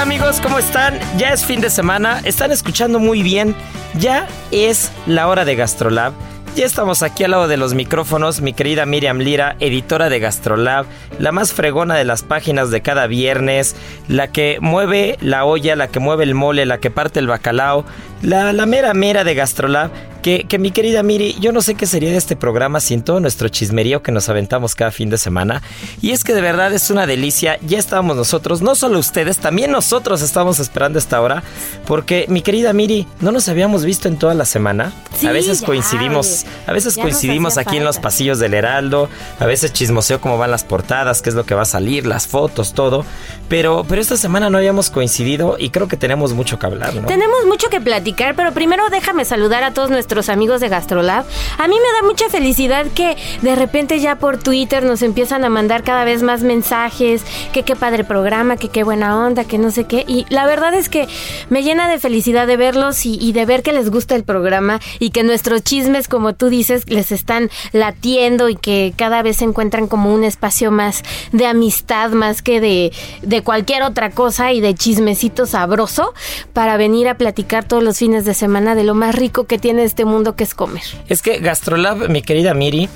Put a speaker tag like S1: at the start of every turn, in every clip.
S1: Amigos, ¿cómo están? Ya es fin de semana, están escuchando muy bien. Ya es la hora de Gastrolab. Ya estamos aquí al lado de los micrófonos, mi querida Miriam Lira, editora de Gastrolab, la más fregona de las páginas de cada viernes, la que mueve la olla, la que mueve el mole, la que parte el bacalao, la, la mera mera de Gastrolab, que, que mi querida Miri, yo no sé qué sería de este programa sin todo nuestro chismerío que nos aventamos cada fin de semana. Y es que de verdad es una delicia, ya estábamos nosotros, no solo ustedes, también nosotros estamos esperando esta hora, porque mi querida Miri, no nos habíamos visto en toda la semana.
S2: Sí,
S1: a veces
S2: ya,
S1: coincidimos, a veces coincidimos aquí en los pasillos del Heraldo, a veces chismoseo cómo van las portadas, qué es lo que va a salir, las fotos, todo. Pero, pero esta semana no habíamos coincidido y creo que tenemos mucho que hablar, ¿no?
S2: Tenemos mucho que platicar, pero primero déjame saludar a todos nuestros amigos de Gastrolab. A mí me da mucha felicidad que de repente ya por Twitter nos empiezan a mandar cada vez más mensajes, que qué padre programa, que qué buena onda, que no sé qué. Y la verdad es que me llena de felicidad de verlos y, y de ver que les gusta el programa y que nuestros chismes, como tú dices, les están latiendo y que cada vez se encuentran como un espacio más de amistad, más que de, de cualquier otra cosa y de chismecito sabroso para venir a platicar todos los fines de semana de lo más rico que tiene este mundo que es comer.
S1: Es que Gastrolab, mi querida Miri,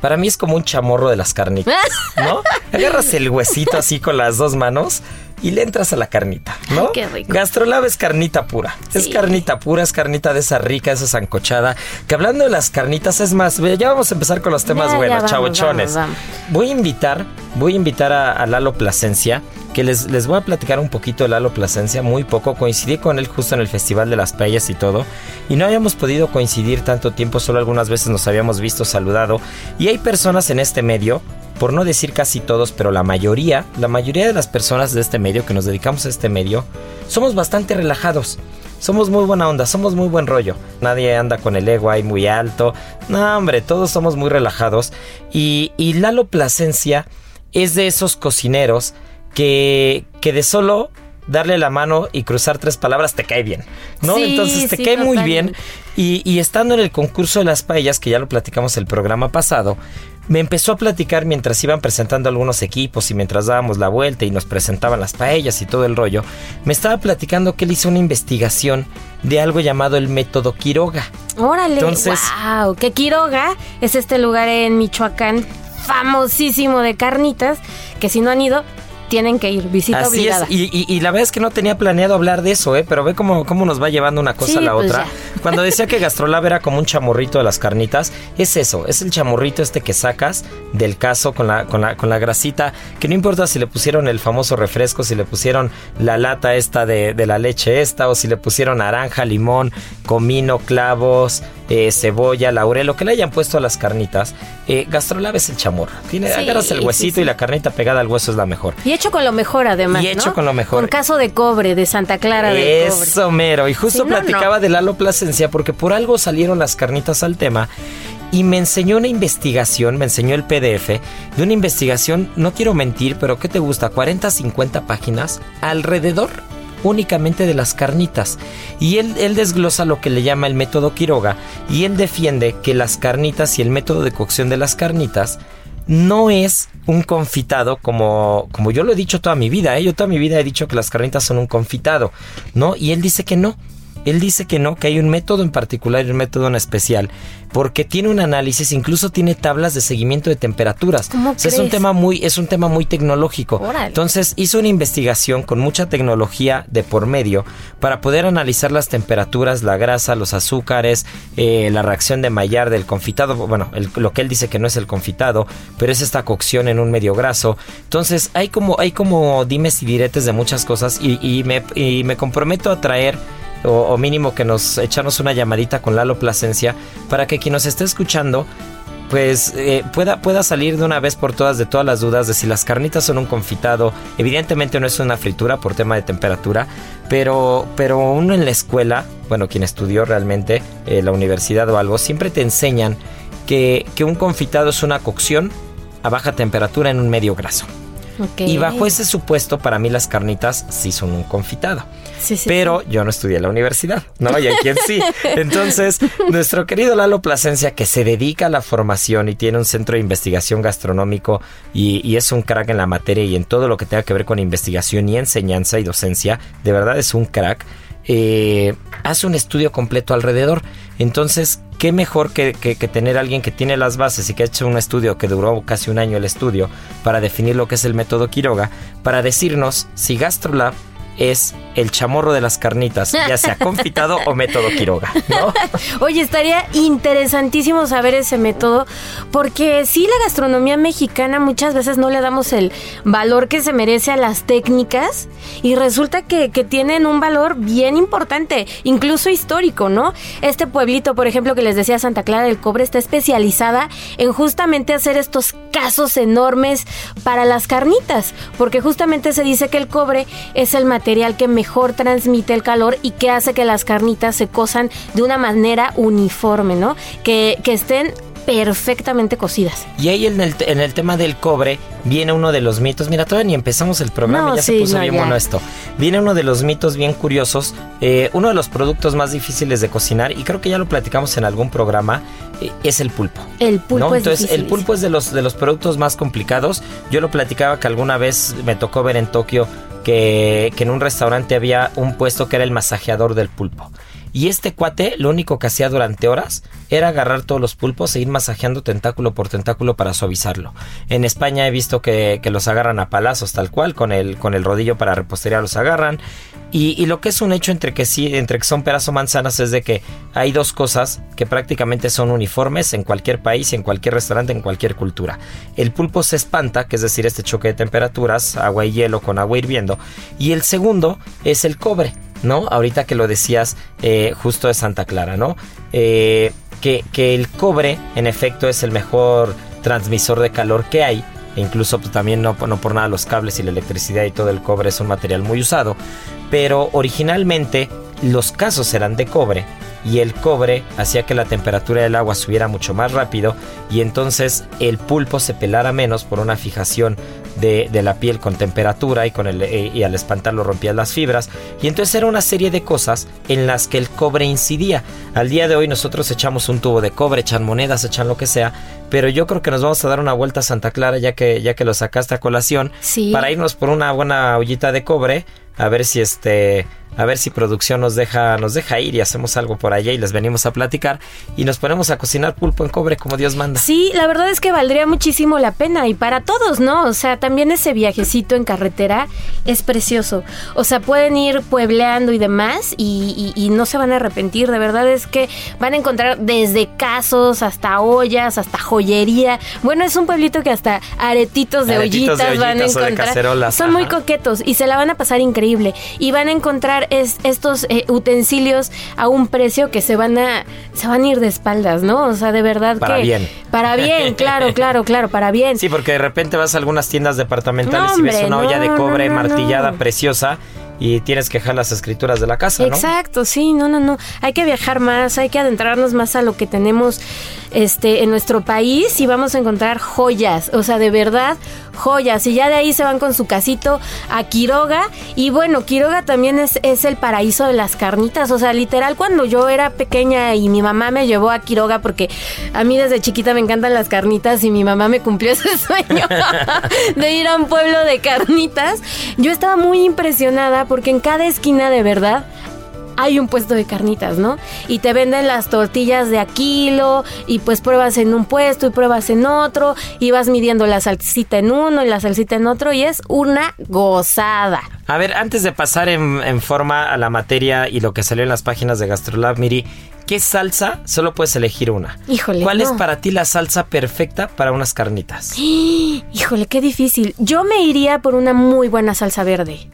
S1: para mí es como un chamorro de las carnitas, ¿no? Agarras el huesito así con las dos manos y le entras a la carnita, ¿no?
S2: Ay, qué rico.
S1: Gastrolab es carnita pura. Es carnita pura, es carnita de esa rica, esa zancochada. Que hablando de las carnitas, es más, ya vamos a empezar con los temas
S2: Ya,
S1: buenos, chavochones. Voy a invitar, voy a invitar a, a Lalo Plasencia, que les, les voy a platicar un poquito de Lalo Plasencia, muy poco. Coincidí con él justo en el Festival de las Paellas y todo. Y no habíamos podido coincidir tanto tiempo, solo algunas veces nos habíamos visto, saludado. Y hay personas en este medio, por no decir casi todos, pero la mayoría, la mayoría de las personas de este medio que nos dedicamos a este medio, somos bastante relajados. Somos muy buena onda, somos muy buen rollo. Nadie anda con el ego ahí muy alto. No, hombre, todos somos muy relajados. Y, y Lalo Plasencia es de esos cocineros que, que de solo darle la mano y cruzar tres palabras te cae bien, ¿no?
S2: Sí,
S1: Entonces te
S2: sí,
S1: cae muy bien. Y, y estando en el concurso de las paellas, que ya lo platicamos el programa pasado, me empezó a platicar mientras iban presentando algunos equipos y mientras dábamos la vuelta y nos presentaban las paellas y todo el rollo, me estaba platicando que él hizo una investigación de algo llamado el método Quiroga.
S2: Órale,
S1: Entonces-
S2: wow, que Quiroga es este lugar en Michoacán famosísimo de carnitas, que si no han ido, tienen que ir, visita
S1: Así
S2: obligada.
S1: es, y, y- y la verdad es que no tenía planeado hablar de eso, ¿eh? pero ve cómo, cómo nos va llevando una cosa
S2: Sí,
S1: a la
S2: pues
S1: otra.
S2: ya.
S1: Cuando decía que Gastrolab era como un chamorrito de las carnitas, es eso, es el chamorrito este que sacas del caso con la, con la, con la grasita, que no importa si le pusieron el famoso refresco, si le pusieron la lata esta de, de la leche esta, o si le pusieron naranja, limón, comino, clavos, eh, cebolla, laurel, lo que le hayan puesto a las carnitas. Eh, Gastrolab es el chamorro. Tiene,
S2: Sí,
S1: agarras el huesito
S2: sí.
S1: y la carnita pegada al hueso es la mejor.
S2: Y hecho con lo mejor además,
S1: Y hecho
S2: ¿no?
S1: con lo mejor.
S2: Con caso de cobre, de Santa Clara de cobre.
S1: Eso, mero. Y justo
S2: no,
S1: platicaba
S2: no.
S1: de Lalo Plasencia porque por algo salieron las carnitas al tema. y me enseñó una investigación, me enseñó el PDF de una investigación, no quiero mentir, pero ¿qué te gusta? 40, 50 páginas alrededor únicamente de las carnitas. Y él, él, desglosa lo que le llama el método Quiroga y él defiende que las carnitas y el método de cocción de las carnitas no es un confitado como, como yo lo he dicho toda mi vida. ¿eh? Yo toda mi vida he dicho que las carnitas son un confitado, ¿no? Y él dice que no, él dice que no, que hay un método en particular y un método en especial, porque tiene un análisis, incluso tiene tablas de seguimiento de temperaturas. es un tema muy, es un tema muy tecnológico. Entonces hizo una investigación con mucha tecnología de por medio para poder analizar las temperaturas, la grasa, los azúcares, eh, la reacción de Maillard del confitado. Bueno, lo que él dice que no es el confitado, pero es esta cocción en un medio graso. Entonces hay como, hay como dimes y diretes de muchas cosas y, me, y me comprometo a traer o, mínimo que nos echamos una llamadita con Lalo Plasencia para que quien nos esté escuchando pues eh, pueda, pueda salir de una vez por todas de todas las dudas de si las carnitas son un confitado. Evidentemente no es una fritura por tema de temperatura, pero, pero uno en la escuela, bueno, quien estudió realmente eh, la universidad o algo, siempre te enseñan que, que un confitado es una cocción a baja temperatura en un medio graso. Y bajo ese supuesto, para mí las carnitas sí son un confitado. pero yo no estudié en la universidad, ¿no? Y aquí sí. Entonces, nuestro querido Lalo Plasencia, que se dedica a la formación y tiene un centro de investigación gastronómico y, es un crack en la materia y en todo lo que tenga que ver con investigación y enseñanza y docencia, de verdad es un crack. Eh, hace un estudio completo alrededor. Entonces, qué mejor que, tener a alguien que tiene las bases y que ha hecho un estudio que duró casi un año el estudio para definir lo que es el método Quiroga, para decirnos si GastroLab es el chamorro de las carnitas, ya sea confitado o método Quiroga, ¿no?
S2: Oye, estaría interesantísimo saber ese método, porque sí la gastronomía mexicana muchas veces no le damos el valor que se merece a las técnicas y resulta que, que tienen un valor bien importante, incluso histórico, ¿no? Este pueblito, por ejemplo, que les decía Santa Clara del Cobre, está especializada en justamente hacer estos casos enormes para las carnitas, porque justamente se dice que el cobre es el material que mejor transmite el calor y que hace que las carnitas se cosan de una manera uniforme, ¿no? Que, que estén perfectamente cocidas.
S1: Y ahí en el, en el tema del cobre viene uno de los mitos. Mira, todavía ni empezamos el programa y ya se puso bien bueno esto. Viene uno de los mitos bien curiosos. Eh, uno de los productos más difíciles de cocinar, y creo que ya lo platicamos en algún programa, eh, es el pulpo.
S2: El pulpo es
S1: Entonces, el pulpo es de los, de los productos más complicados. Yo lo platicaba que alguna vez me tocó ver en Tokio que, en un restaurante había un puesto que era el masajeador del pulpo. Y este cuate lo único que hacía durante horas era agarrar todos los pulpos e ir masajeando tentáculo por tentáculo para suavizarlo. En España he visto que, los agarran a palazos tal cual, con el, con el rodillo para repostería los agarran. Y, lo que es un hecho entre que sí, entre que son peras o manzanas es de que hay dos cosas que prácticamente son uniformes en cualquier país, en cualquier restaurante, en cualquier cultura. El pulpo se espanta, que es decir, este choque de temperaturas, agua y hielo con agua hirviendo. Y el segundo es el cobre. ¿No? Ahorita que lo decías eh, justo de Santa Clara, ¿no? Eh, que, que, el cobre, en efecto, es el mejor transmisor de calor que hay. E incluso pues, también no, no por nada los cables y la electricidad y todo el cobre es un material muy usado. Pero originalmente los casos eran de cobre y el cobre hacía que la temperatura del agua subiera mucho más rápido y entonces el pulpo se pelara menos por una fijación de, la piel con temperatura y, con el, eh, y al espantarlo rompía las fibras y entonces era una serie de cosas en las que el cobre incidía. Al día de hoy nosotros echamos un tubo de cobre, echan monedas, echan lo que sea, pero yo creo que nos vamos a dar una vuelta a Santa Clara ya que, ya que lo sacaste a colación para irnos por una buena ollita de cobre a ver si este a ver si producción nos deja, nos deja ir y hacemos algo por allá y les venimos a platicar y nos ponemos a cocinar pulpo en cobre como Dios manda.
S2: Sí, la verdad es que valdría muchísimo la pena y para todos, ¿no? O sea, también ese viajecito en carretera es precioso. O sea, pueden ir puebleando y demás y, no se van a arrepentir. De verdad es que van a encontrar desde casos hasta ollas, hasta joyería. Bueno, es un pueblito que hasta aretitos de, ollitas, van a encontrar. Son muy coquetos y se la van a pasar increíble. Y van a encontrar es, estos eh, utensilios a un precio que se van a se van a ir de espaldas, ¿no? O sea, de verdad
S1: para bien.
S2: Para bien, claro, claro, claro, para bien.
S1: Sí, porque de repente vas a algunas tiendas departamentales y ves una olla de cobre martillada preciosa y tienes que dejar las escrituras de la casa, ¿no?
S2: Exacto, sí, no, no, no. Hay que viajar más, hay que adentrarnos más a lo que tenemos este, en nuestro país y vamos a encontrar joyas, o sea, de verdad, joyas. Y ya de ahí se van con su casito a Quiroga. Y bueno, Quiroga también es, es el paraíso de las carnitas. O sea, literal, cuando yo era pequeña y mi mamá me llevó a Quiroga, porque a mí desde chiquita me encantan las carnitas y mi mamá me cumplió ese sueño de ir a un pueblo de carnitas, yo estaba muy impresionada porque en cada esquina de verdad hay un puesto de carnitas, ¿no? Y te venden las tortillas de a kilo y pues pruebas en un puesto y pruebas en otro y vas midiendo la salsita en uno y la salsita en otro y es una gozada.
S1: A ver, antes de pasar en, en forma a la materia y lo que salió en las páginas de Gastrolab, Miri, ¿qué salsa solo puedes elegir una?
S2: Híjole,
S1: ¿Cuál es para ti la salsa perfecta para unas carnitas?
S2: Híjole, qué difícil. Yo me iría por una muy buena salsa verde.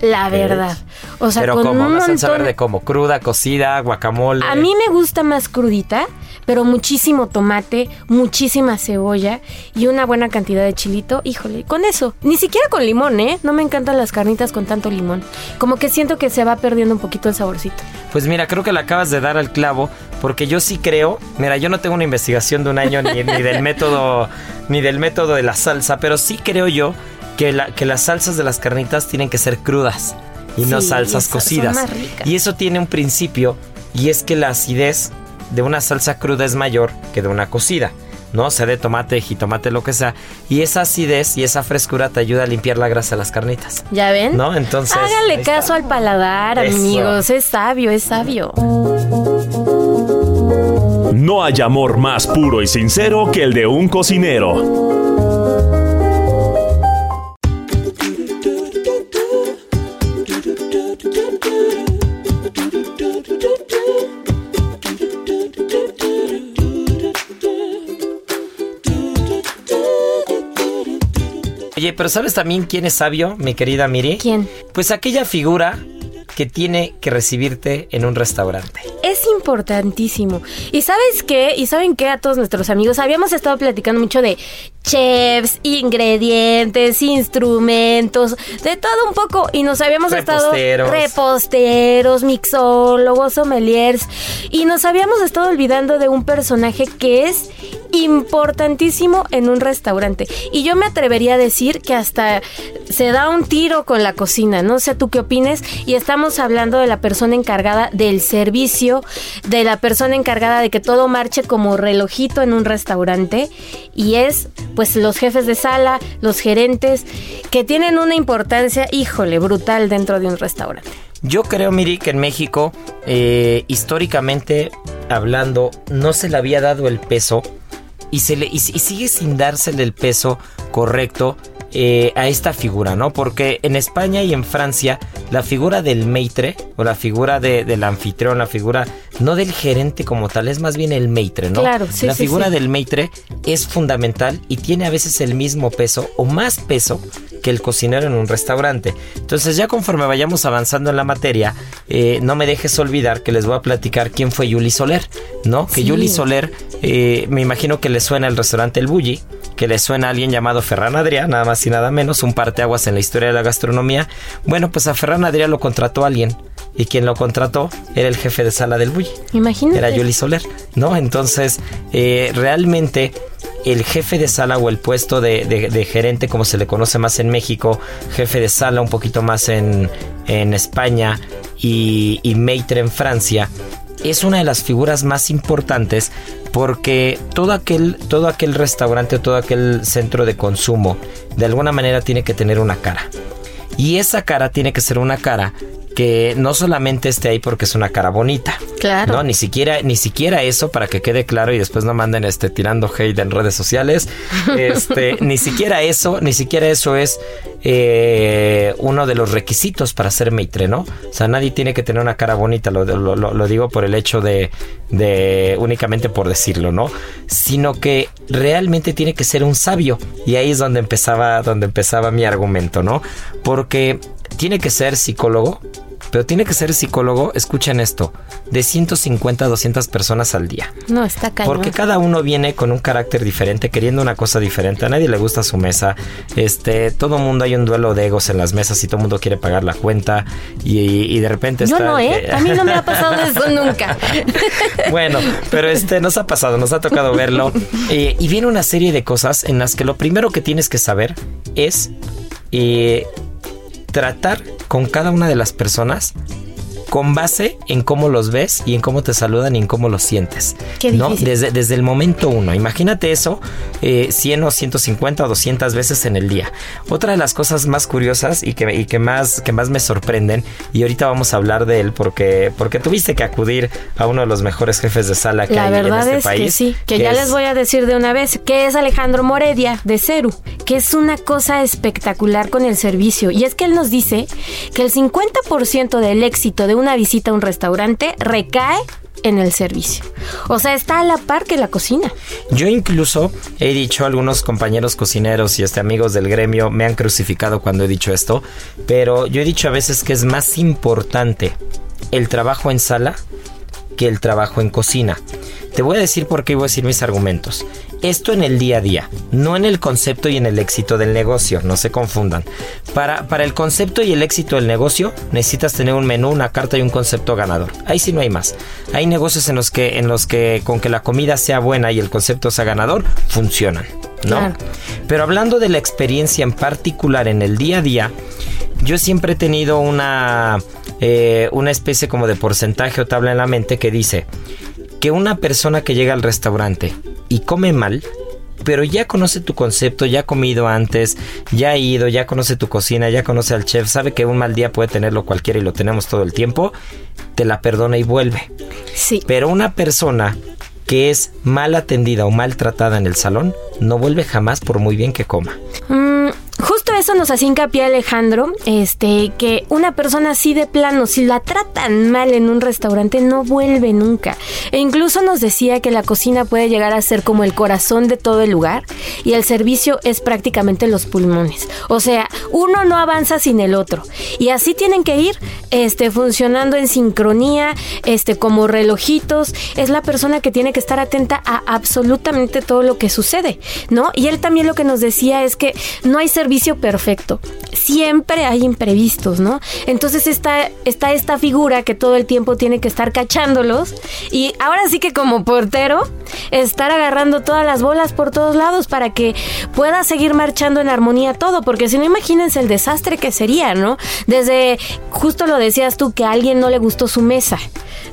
S2: La verdad. O sea,
S1: Pero
S2: con
S1: como
S2: un
S1: una salsa
S2: montón-
S1: verde como cruda, cocida, guacamole.
S2: A mí me gusta más crudita, pero muchísimo tomate, muchísima cebolla y una buena cantidad de chilito. Híjole, con eso. Ni siquiera con limón, ¿eh? No me encantan las carnitas con tanto limón. Como que siento que se va perdiendo un poquito el saborcito.
S1: Pues mira, creo que le acabas de dar al clavo, porque yo sí creo, mira, yo no tengo una investigación de un año ni, ni del método, ni del método de la salsa, pero sí creo yo que, la- que las salsas de las carnitas tienen que ser crudas y no salsas cocidas.
S2: más ricas.
S1: Y eso tiene un principio, y es que la acidez de una salsa cruda es mayor que de una cocida. ¿no? Sea de tomate, jitomate, lo que sea. Y esa acidez y esa frescura te ayuda a limpiar la grasa de las carnitas.
S2: ¿Ya ven?
S1: ¿No? Entonces. Está.
S2: caso al paladar,
S1: Eso.
S2: amigos. Es sabio, es sabio.
S3: No hay amor más puro y sincero que el de un cocinero.
S1: Oye, pero ¿sabes también quién es sabio, mi querida Miri?
S2: ¿Quién?
S1: Pues aquella figura que tiene que recibirte en un restaurante.
S2: Es importantísimo. ¿Y sabes qué? ¿Y saben qué a todos nuestros amigos? Habíamos estado platicando mucho de chefs, ingredientes, instrumentos, de todo un poco. Y nos habíamos
S1: Reposteros.
S2: estado reposteros, mixólogos, sommeliers. Y nos habíamos estado olvidando de un personaje que es importantísimo en un restaurante. Y yo me atrevería a decir que hasta se da un tiro con la cocina. No sé tú qué opines. Y estamos hablando de la persona encargada del servicio, de la persona encargada de que todo marche como relojito en un restaurante. Y es, pues, los jefes de sala, los gerentes, que tienen una importancia, híjole, brutal dentro de un restaurante.
S1: Yo creo, Miri, que en México, eh, históricamente hablando, no se le había dado el peso y, se le, y, y sigue sin dársele el peso correcto eh, a esta figura, ¿no? Porque en España y en Francia, la figura del maitre o la figura de- del anfitrión, la figura no del gerente como tal, es más bien el maitre, ¿no?
S2: Claro, sí,
S1: La
S2: sí,
S1: figura
S2: sí.
S1: del maitre es fundamental y tiene a veces el mismo peso o más peso que el cocinero en un restaurante. Entonces ya conforme vayamos avanzando en la materia, eh, no me dejes olvidar que les voy a platicar quién fue Yuli Soler, ¿no? Que. Yuli Soler, eh, me imagino que le suena el restaurante El Bulli, que le suena a alguien llamado Ferran Adrià, nada más y nada menos, un parteaguas en la historia de la gastronomía. Bueno, pues a Ferran Adrià lo contrató alguien. Y quien lo contrató era el jefe de sala del Bulli.
S2: Imagínate.
S1: Era Yuli Soler, ¿no? Entonces, eh, realmente el jefe de sala o el puesto de, de- de gerente, como se le conoce más en México, jefe de sala un poquito más en, en España y, y maitre en Francia, es una de las figuras más importantes porque todo aquel, todo aquel restaurante, todo aquel centro de consumo, de alguna manera tiene que tener una cara. Y esa cara tiene que ser una cara que no solamente esté ahí porque es una cara bonita.
S2: Claro.
S1: No, ni siquiera, ni siquiera eso para que quede claro y después no manden este tirando hate en redes sociales. Este, ni siquiera eso, ni siquiera eso es eh, uno de los requisitos para ser maitre, ¿no? O sea, nadie tiene que tener una cara bonita, lo, lo- digo por el hecho de, de únicamente por decirlo, ¿no? Sino que realmente tiene que ser un sabio. Y ahí es donde empezaba, donde empezaba mi argumento, ¿no? Porque tiene que ser psicólogo, pero tiene que ser psicólogo, escuchen esto, de 150 a 200 personas al día.
S2: No, está cañón.
S1: Porque cada uno viene con un carácter diferente, queriendo una cosa diferente. A nadie le gusta su mesa. Este, todo mundo hay un duelo de egos en las mesas y todo el mundo quiere pagar la cuenta y, y de repente
S2: Yo
S1: está
S2: no, ¿eh? A mí no me ha pasado eso nunca.
S1: bueno, pero este nos ha pasado, nos ha tocado verlo. Eh, y viene una serie de cosas en las que lo primero que tienes que saber es eh, tratar con cada una de las personas con base en cómo los ves y en cómo te saludan y en cómo los sientes.
S2: Qué
S1: ¿no? Desde, desde el momento uno. Imagínate eso eh, 100 o 150 o 200 veces en el día. Otra de las cosas más curiosas y que, y que, más, que más me sorprenden, y ahorita vamos a hablar de él porque, porque tuviste que acudir a uno de los mejores jefes de sala que
S2: La
S1: hay
S2: verdad
S1: en este
S2: es
S1: país.
S2: que sí, que, ya
S1: es-
S2: les voy a decir de una vez, que es Alejandro Moredia de Ceru, que es una cosa espectacular con el servicio. Y es que él nos dice que el 50% del éxito de una visita a un restaurante recae en el servicio. O sea, está a la par que la cocina.
S1: Yo incluso he dicho, algunos compañeros cocineros y este amigos del gremio me han crucificado cuando he dicho esto, pero yo he dicho a veces que es más importante el trabajo en sala que el trabajo en cocina. Te voy a decir por qué y voy a decir mis argumentos. Esto en el día a día, no en el concepto y en el éxito del negocio, no se confundan. Para, para el concepto y el éxito del negocio necesitas tener un menú, una carta y un concepto ganador. Ahí sí no hay más. Hay negocios en los que, en los que con que la comida sea buena y el concepto sea ganador, funcionan. ¿no?
S2: Claro.
S1: Pero hablando de la experiencia en particular en el día a día, yo siempre he tenido una, eh, una especie como de porcentaje o tabla en la mente que dice que una persona que llega al restaurante y come mal, pero ya conoce tu concepto, ya ha comido antes, ya ha ido, ya conoce tu cocina, ya conoce al chef, sabe que un mal día puede tenerlo cualquiera y lo tenemos todo el tiempo, te la perdona y vuelve.
S2: Sí.
S1: Pero una persona que es mal atendida o maltratada en el salón, no vuelve jamás por muy bien que coma.
S2: Mm, eso nos hacía hincapié Alejandro, este, que una persona así de plano, si la tratan mal en un restaurante, no vuelve nunca. E incluso nos decía que la cocina puede llegar a ser como el corazón de todo el lugar y el servicio es prácticamente los pulmones. O sea, uno no avanza sin el otro. Y así tienen que ir, este, funcionando en sincronía, este, como relojitos. Es la persona que tiene que estar atenta a absolutamente todo lo que sucede, ¿no? Y él también lo que nos decía es que no hay servicio perfecto. Siempre hay imprevistos, ¿no? Entonces está, está esta figura que todo el tiempo tiene que estar cachándolos y ahora sí que como portero estar agarrando todas las bolas por todos lados para que pueda seguir marchando en armonía todo, porque si no imagínense el desastre que sería, ¿no? Desde, justo lo decías tú, que a alguien no le gustó su mesa.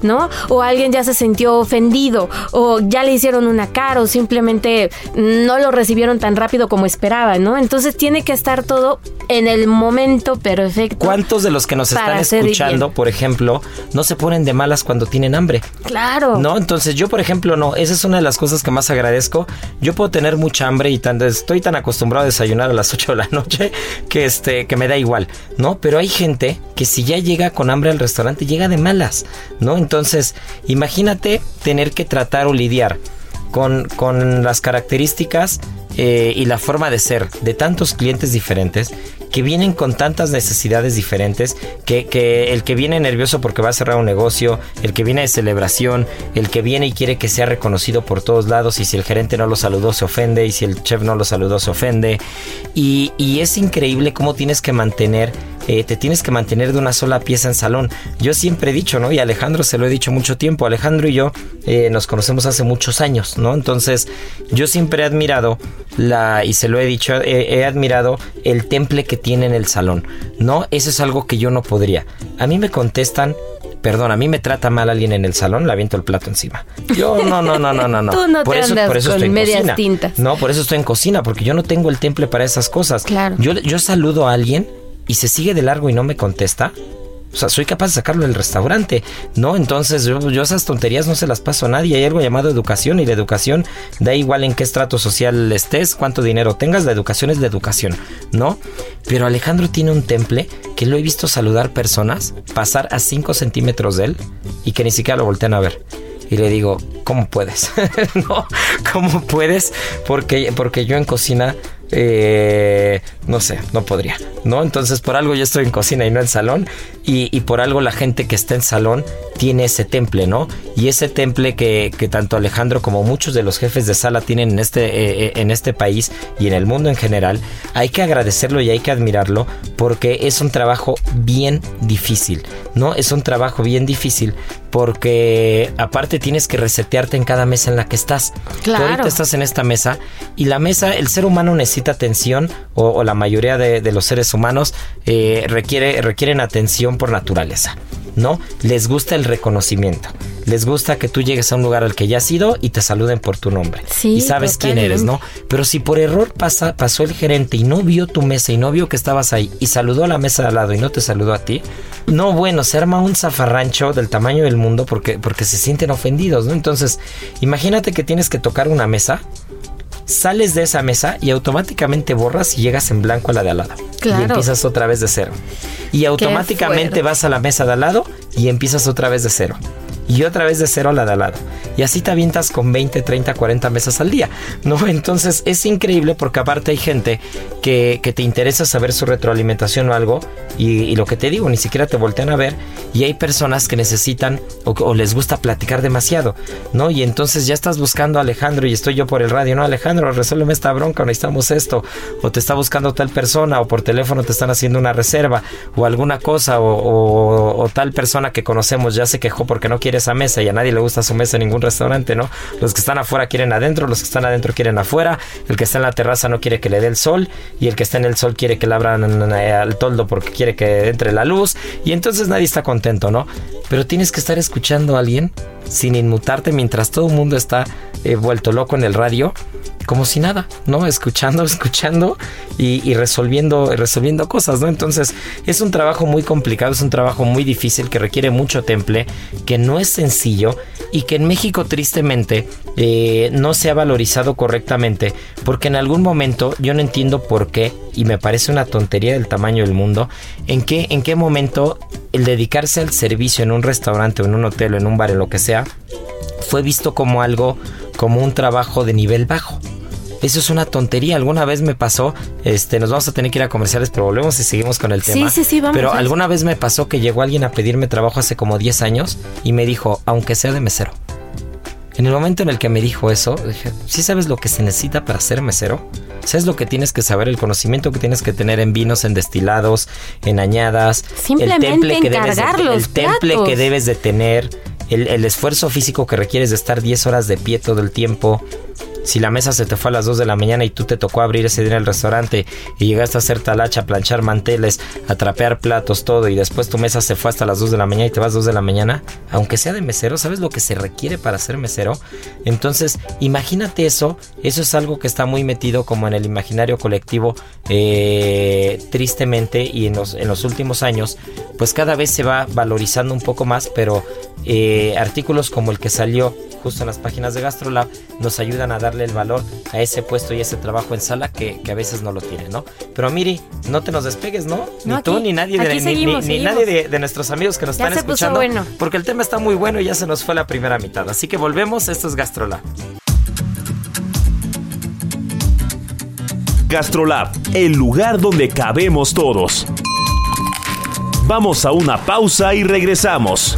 S2: ¿no? O alguien ya se sintió ofendido, o ya le hicieron una cara, o simplemente no lo recibieron tan rápido como esperaba, ¿no? Entonces tiene que estar todo en el momento perfecto.
S1: ¿Cuántos de los que nos están escuchando, por ejemplo, no se ponen de malas cuando tienen hambre?
S2: Claro.
S1: No, entonces yo, por ejemplo, no. Esa es una de las cosas que más agradezco. Yo puedo tener mucha hambre y tan, estoy tan acostumbrado a desayunar a las 8 de la noche que, este, que me da igual, ¿no? Pero hay gente que si ya llega con hambre al restaurante, llega de malas, ¿no? Entonces, imagínate tener que tratar o lidiar con, con las características eh, y la forma de ser de tantos clientes diferentes que vienen con tantas necesidades diferentes, que, que el que viene nervioso porque va a cerrar un negocio, el que viene de celebración, el que viene y quiere que sea reconocido por todos lados y si el gerente no lo saludó se ofende y si el chef no lo saludó se ofende. Y, y es increíble cómo tienes que mantener eh, te tienes que mantener de una sola pieza en salón. Yo siempre he dicho, ¿no? Y Alejandro se lo he dicho mucho tiempo. Alejandro y yo eh, nos conocemos hace muchos años, ¿no? Entonces, yo siempre he admirado la, y se lo he dicho, he admirado el temple que tiene en el salón, ¿no? Eso es algo que yo no podría. A mí me contestan. Perdón, a mí me trata mal alguien en el salón, le aviento el plato encima. Yo no, no, no, no, no, no.
S2: Tú no
S1: por
S2: te
S1: eso,
S2: andas
S1: por eso
S2: con
S1: estoy en
S2: medias
S1: cocina.
S2: tintas.
S1: No, por eso estoy en cocina, porque yo no tengo el temple para esas cosas.
S2: Claro.
S1: Yo, yo saludo a alguien y se sigue de largo y no me contesta. O sea, soy capaz de sacarlo del restaurante, ¿no? Entonces yo, esas tonterías no se las paso a nadie. Hay algo llamado educación y la educación da igual en qué estrato social estés, cuánto dinero tengas, la educación es la educación, ¿no? Pero Alejandro tiene un temple que lo he visto saludar personas, pasar a 5 centímetros de él y que ni siquiera lo voltean a ver. Y le digo, ¿cómo puedes? no, ¿cómo puedes? Porque, porque yo en cocina, eh, no sé, no podría. ¿no? Entonces por algo yo estoy en cocina y no en salón y, y por algo la gente que está en salón tiene ese temple, ¿no? Y ese temple que, que tanto Alejandro como muchos de los jefes de sala tienen en este, eh, eh, en este país y en el mundo en general, hay que agradecerlo y hay que admirarlo porque es un trabajo bien difícil, ¿no? Es un trabajo bien difícil porque aparte tienes que resetearte en cada mesa en la que estás.
S2: Claro.
S1: Tú ahorita estás en esta mesa y la mesa, el ser humano necesita atención o, o la mayoría de, de, los seres humanos eh, requiere, requieren atención por naturaleza. ¿no? Les gusta el reconocimiento. Les gusta que tú llegues a un lugar al que ya has ido y te saluden por tu nombre.
S2: Sí,
S1: y sabes quién eres, ¿no? Pero si por error pasa, pasó el gerente y no vio tu mesa y no vio que estabas ahí y saludó a la mesa de al lado y no te saludó a ti, no, bueno, se arma un zafarrancho del tamaño del mundo porque, porque se sienten ofendidos, ¿no? Entonces, imagínate que tienes que tocar una mesa sales de esa mesa y automáticamente borras y llegas en blanco a la de al lado.
S2: Claro.
S1: Y empiezas otra vez de cero. Y automáticamente vas a la mesa de al lado y empiezas otra vez de cero. Y otra vez de cero a la de al lado. Y así te avientas con 20, 30, 40 mesas al día. ¿No? Entonces es increíble porque aparte hay gente que, que te interesa saber su retroalimentación o algo. Y, lo que te digo, ni siquiera te voltean a ver. Y hay personas que necesitan o, les gusta platicar demasiado, ¿no? Y entonces ya estás buscando a Alejandro y estoy yo por el radio, ¿no? Alejandro, resuélveme esta bronca, necesitamos esto. O te está buscando tal persona, o por teléfono te están haciendo una reserva, o alguna cosa, o, o tal persona que conocemos ya se quejó porque no quiere esa mesa y a nadie le gusta su mesa en ningún restaurante, ¿no? Los que están afuera quieren adentro, los que están adentro quieren afuera, el que está en la terraza no quiere que le dé el sol, y el que está en el sol quiere que le abran al toldo porque quiere que entre la luz, y entonces nadie está contento, ¿no? Pero tienes que estar escuchando a alguien sin inmutarte mientras todo el mundo está eh, vuelto loco en el radio como si nada, ¿no? Escuchando, escuchando y, y, resolviendo, resolviendo cosas, ¿no? Entonces es un trabajo muy complicado, es un trabajo muy difícil que requiere mucho temple, que no es sencillo y que en México tristemente eh, no se ha valorizado correctamente, porque en algún momento yo no entiendo por qué y me parece una tontería del tamaño del mundo, en qué, en qué momento el dedicarse al servicio en un restaurante o en un hotel o en un bar, en lo que sea, fue visto como algo, como un trabajo de nivel bajo. Eso es una tontería. Alguna vez me pasó, este, nos vamos a tener que ir a comerciales, pero volvemos y seguimos con el tema.
S2: Sí, sí, sí, vamos.
S1: Pero alguna vez me pasó que llegó alguien a pedirme trabajo hace como 10 años y me dijo, aunque sea de mesero. En el momento en el que me dijo eso, dije, ¿sí sabes lo que se necesita para ser mesero? ¿Sabes lo que tienes que saber? El conocimiento que tienes que tener en vinos, en destilados, en añadas.
S2: Simplemente
S1: el temple que debes de, el temple
S2: platos.
S1: que debes de tener. El, el, esfuerzo físico que requieres de estar 10 horas de pie todo el tiempo. Si la mesa se te fue a las 2 de la mañana y tú te tocó abrir ese día en el restaurante y llegaste a hacer talacha, planchar manteles, a trapear platos, todo, y después tu mesa se fue hasta las 2 de la mañana y te vas 2 de la mañana, aunque sea de mesero, ¿sabes lo que se requiere para ser mesero? Entonces, imagínate eso, eso es algo que está muy metido como en el imaginario colectivo, eh, tristemente, y en los, en los últimos años, pues cada vez se va valorizando un poco más, pero eh, artículos como el que salió justo en las páginas de GastroLab nos ayudan a darle el valor a ese puesto y ese trabajo en sala que, que a veces no lo tiene, ¿no? Pero Miri, no te nos despegues, ¿no?
S2: No,
S1: ni tú ni nadie, de, ni-
S2: seguimos,
S1: ni, ni
S2: seguimos.
S1: nadie de, de nuestros amigos que nos
S2: Ya
S1: están
S2: se puso
S1: escuchando,
S2: bueno.
S1: porque el tema está muy bueno y ya se nos fue la primera mitad. Así que volvemos, esto es GastroLab.
S3: Gastrolab, el lugar donde cabemos todos. Vamos a una pausa y regresamos.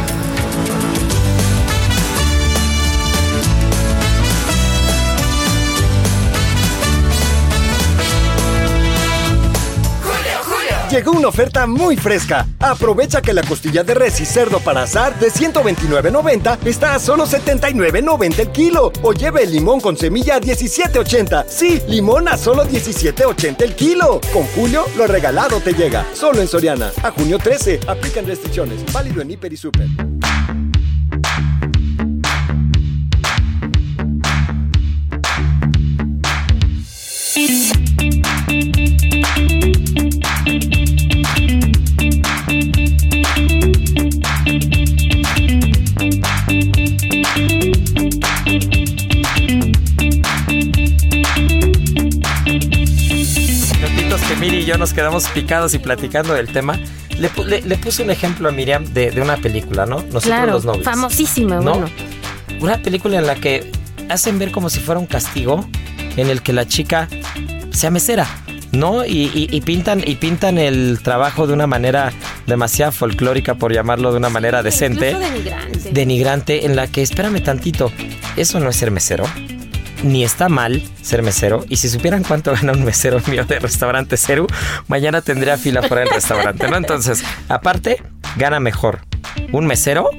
S4: Llegó una oferta muy fresca. Aprovecha que la costilla de res y cerdo para asar de 129.90 está a solo 79.90 el kilo. O lleve el limón con semilla a 17.80. Sí, limón a solo 17.80 el kilo. Con Julio, lo regalado te llega. Solo en Soriana. A junio 13. Aplican restricciones. Válido en Hiper y Super.
S1: Miri y yo nos quedamos picados y platicando del tema. Le, pu- le- le puse un ejemplo a Miriam de, de una película, ¿no? Nosotros
S2: claro,
S1: los nobles.
S2: famosísima,
S1: ¿no?
S2: bueno.
S1: Una película en la que hacen ver como si fuera un castigo en el que la chica sea mesera, ¿no? Y, y- y pintan, y pintan el trabajo de una manera demasiado folclórica, por llamarlo de una manera decente.
S2: Denigrante.
S1: Denigrante, en la que, espérame tantito, eso no es ser mesero. Ni está mal ser mesero. Y si supieran cuánto gana un mesero mío de restaurante Ceru, mañana tendría fila fuera del restaurante, ¿no? Entonces, aparte, gana mejor un mesero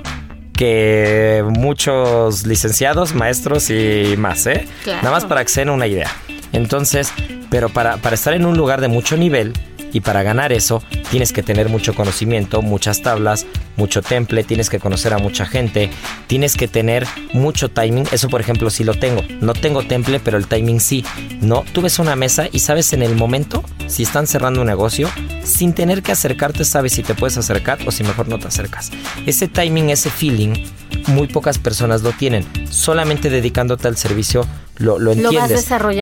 S1: que muchos licenciados, maestros y más, ¿eh?
S2: Claro.
S1: Nada más para que se den una idea. Entonces, pero para, para estar en un lugar de mucho nivel y para ganar eso, tienes que tener mucho conocimiento, muchas tablas, mucho temple, tienes que conocer a mucha gente, tienes que tener mucho timing. Eso, por ejemplo, sí lo tengo. No tengo temple, pero el timing sí. No, tú ves una mesa y sabes en el momento si están cerrando un negocio, sin tener que acercarte, sabes si te puedes acercar o si mejor no te acercas. Ese timing, ese feeling, muy pocas personas lo tienen. Solamente dedicándote al servicio lo, lo
S2: Lo vas
S1: entiendes.
S2: desarrollando.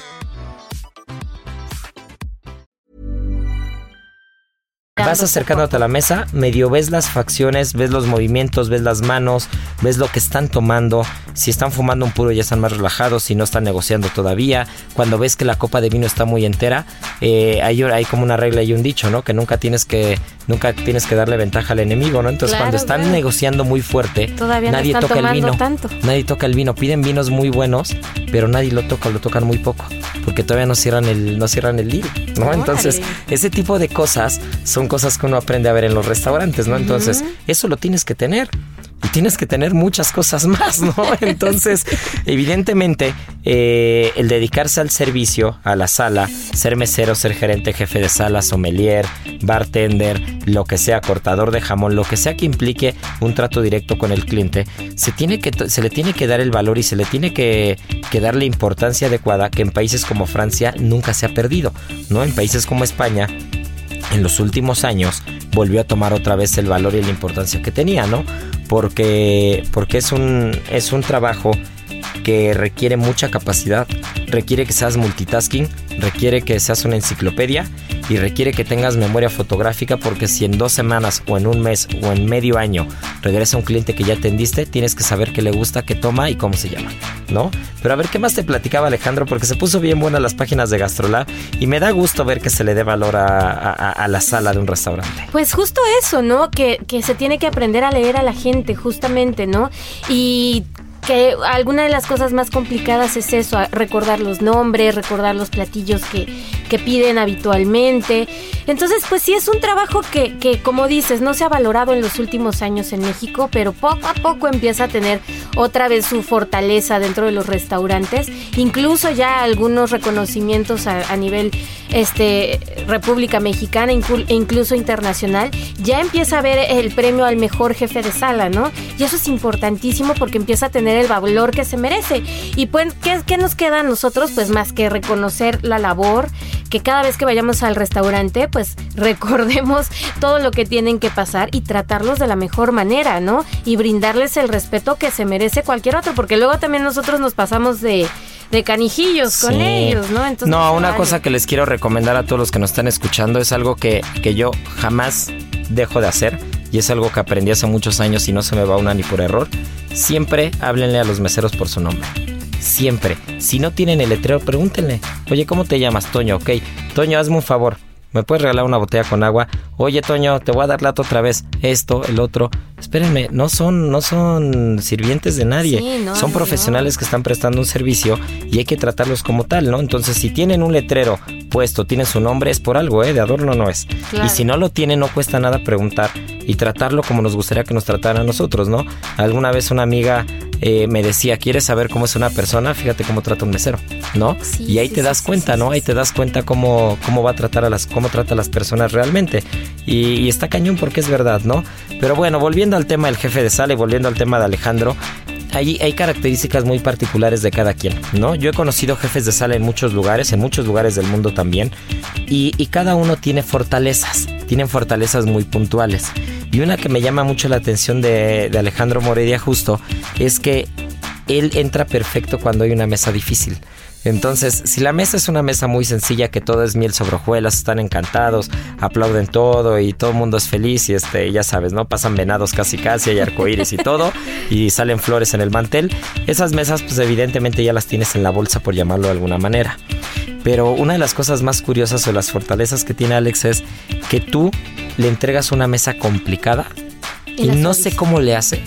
S1: Vas acercándote a la mesa, medio ves las facciones, ves los movimientos, ves las manos, ves lo que están tomando. Si están fumando un puro ya están más relajados, si no están negociando todavía. Cuando ves que la copa de vino está muy entera, eh, hay, hay como una regla y un dicho, ¿no? Que nunca tienes que nunca tienes que darle ventaja al enemigo, ¿no? Entonces
S2: Claro,
S1: cuando están
S2: claro.
S1: negociando muy fuerte,
S2: Todavía no
S1: nadie
S2: están
S1: toca el vino.
S2: tanto.
S1: Nadie toca el vino. Piden vinos muy buenos, pero nadie lo toca, lo tocan muy poco, porque todavía no cierran el no cierran el deal, ¿no?
S2: Órale.
S1: Entonces ese tipo de cosas son cosas que uno aprende a ver en los restaurantes, ¿no? Entonces, eso lo tienes que tener. Y tienes que tener muchas cosas más, ¿no? Entonces, evidentemente, eh, el dedicarse al servicio, a la sala, ser mesero, ser gerente, jefe de sala, sommelier, bartender, lo que sea, cortador de jamón, lo que sea que implique un trato directo con el cliente, se, tiene que, se le tiene que dar el valor y se le tiene que, que dar la importancia adecuada que en países como Francia nunca se ha perdido, ¿no? En países como España en los últimos años volvió a tomar otra vez el valor y la importancia que tenía, ¿no? Porque, porque es, un, es un trabajo que requiere mucha capacidad, requiere que seas multitasking, requiere que seas una enciclopedia y requiere que tengas memoria fotográfica porque si en dos semanas o en un mes o en medio año regresa un cliente que ya atendiste, tienes que saber qué le gusta, qué toma y cómo se llama, ¿no? Pero a ver, ¿qué más te platicaba Alejandro? Porque se puso bien buenas las páginas de Gastrolab y me da gusto ver que se le dé valor a, a- la sala de un restaurante.
S2: Pues justo eso, ¿no? Que, que se tiene que aprender a leer a la gente, justamente, ¿no? Y alguna de las cosas más complicadas es eso, recordar los nombres, recordar los platillos que, que piden habitualmente. Entonces, pues sí es un trabajo que, que, como dices, no se ha valorado en los últimos años en México, pero poco a poco empieza a tener otra vez su fortaleza dentro de los restaurantes. Incluso ya algunos reconocimientos a, nivel este República Mexicana e incluso internacional, ya empieza a ver el premio al mejor jefe de sala, ¿no? Y eso es importantísimo porque empieza a tener el valor que se merece. Y pues, ¿qué, qué nos queda a nosotros? Pues más que reconocer la labor, que cada vez que vayamos al restaurante, pues recordemos todo lo que tienen que pasar y tratarlos de la mejor manera, ¿no? Y brindarles el respeto que se merece cualquier otro, porque luego también nosotros nos pasamos de, de canijillos con
S1: Sí.
S2: ellos, ¿no? Entonces,
S1: no, una
S2: vale.
S1: cosa que les quiero recomendar a todos los que nos están escuchando es algo que, que yo jamás dejo de hacer y es algo que aprendí hace muchos años y no se me va una ni por error. Siempre háblenle a los meseros por su nombre. Siempre. Si no tienen el letrero, pregúntenle. Oye, ¿cómo te llamas, Toño? Ok. Toño, hazme un favor. ¿Me puedes regalar una botella con agua? Oye, Toño, te voy a dar lato otra vez. Esto, el otro. Espérenme, no son, no son sirvientes de nadie.
S2: Sí, no,
S1: son
S2: no,
S1: profesionales que están prestando un servicio y hay que tratarlos como tal, ¿no? Entonces, si tienen un letrero puesto, tienen su nombre, es por algo, ¿eh? De adorno no es.
S2: Claro.
S1: Y si no lo tienen, no cuesta nada preguntar y tratarlo como nos gustaría que nos trataran a nosotros, ¿no? Alguna vez una amiga eh, me decía, ¿quieres saber cómo es una persona? Fíjate cómo trata un mesero, ¿no?
S2: Sí,
S1: y ahí
S2: sí,
S1: te das
S2: sí,
S1: cuenta, ¿no? Ahí te das cuenta cómo, cómo va a tratar a las, cómo trata a las personas realmente. Y, y está cañón porque es verdad, ¿no? Pero bueno, volviendo al tema del jefe de sala y volviendo al tema de Alejandro, hay, hay características muy particulares de cada quien, ¿no? Yo he conocido jefes de sala en muchos lugares, en muchos lugares del mundo también, y, y cada uno tiene fortalezas, tienen fortalezas muy puntuales. Y una que me llama mucho la atención de, de Alejandro Moredia justo es que él entra perfecto cuando hay una mesa difícil. Entonces, si la mesa es una mesa muy sencilla, que todo es miel sobre hojuelas, están encantados, aplauden todo y todo el mundo es feliz y este, ya sabes, ¿no? Pasan venados casi casi, hay arcoíris y todo, y salen flores en el mantel. Esas mesas, pues evidentemente ya las tienes en la bolsa, por llamarlo de alguna manera. Pero una de las cosas más curiosas o las fortalezas que tiene Alex es que tú le entregas una mesa complicada
S2: Y
S1: no sé cómo le hace.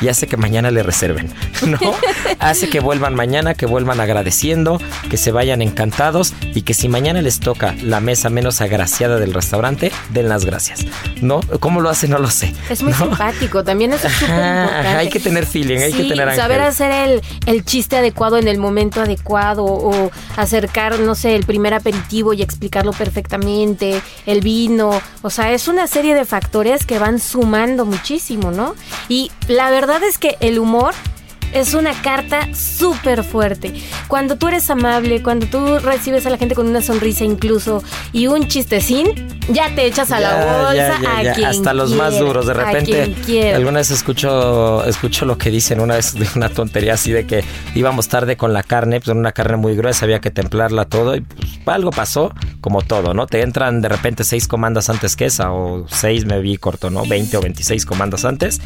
S1: Y hace que mañana le reserven, ¿no? hace que vuelvan mañana, que vuelvan agradeciendo, que se vayan encantados y que si mañana les toca la mesa menos agraciada del restaurante, den las gracias, ¿no? ¿Cómo lo hace? No lo sé.
S2: Es muy
S1: ¿no?
S2: simpático, también es súper importante.
S1: hay que tener feeling, hay que tener ángel.
S2: saber hacer el, el chiste adecuado en el momento adecuado o acercar, no sé, el primer aperitivo y explicarlo perfectamente, el vino, o sea, es una serie de factores que van sumando muchísimo, ¿no? Y la verdad es que el humor es una carta súper fuerte. Cuando tú eres amable, cuando tú recibes a la gente con una sonrisa incluso y un chistecín, ya te echas a la bolsa
S1: ya, ya,
S2: a quien
S1: hasta los más duros de repente alguna vez escucho escucho lo que dicen una vez de una tontería así de que íbamos tarde con la carne pues era una carne muy gruesa había que templarla todo y pues, algo pasó como todo no te entran de repente seis comandas antes que esa o seis me vi corto no 20 o 26 comandas antes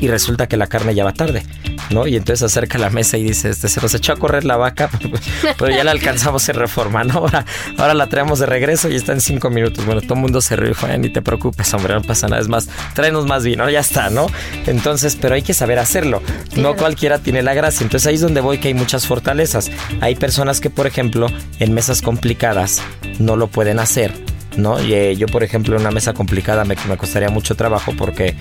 S1: y resulta que la carne ya va tarde no y entonces acerca la mesa y dice este se nos echó a correr la vaca pero ya la alcanzamos en reforma no ahora ahora la traemos de regreso y está en cinco minutos bueno todo el mundo se rió "Ay, ni te preocupes hombre no pasa nada. Es más tráenos más vino ya está no entonces pero hay que saber hacerlo. No
S2: Claro.
S1: cualquiera tiene la gracia. Entonces ahí es donde voy que hay muchas fortalezas. Hay personas que por ejemplo en mesas complicadas no lo pueden hacer no y, eh, yo por ejemplo en una mesa complicada me, me costaría mucho trabajo porque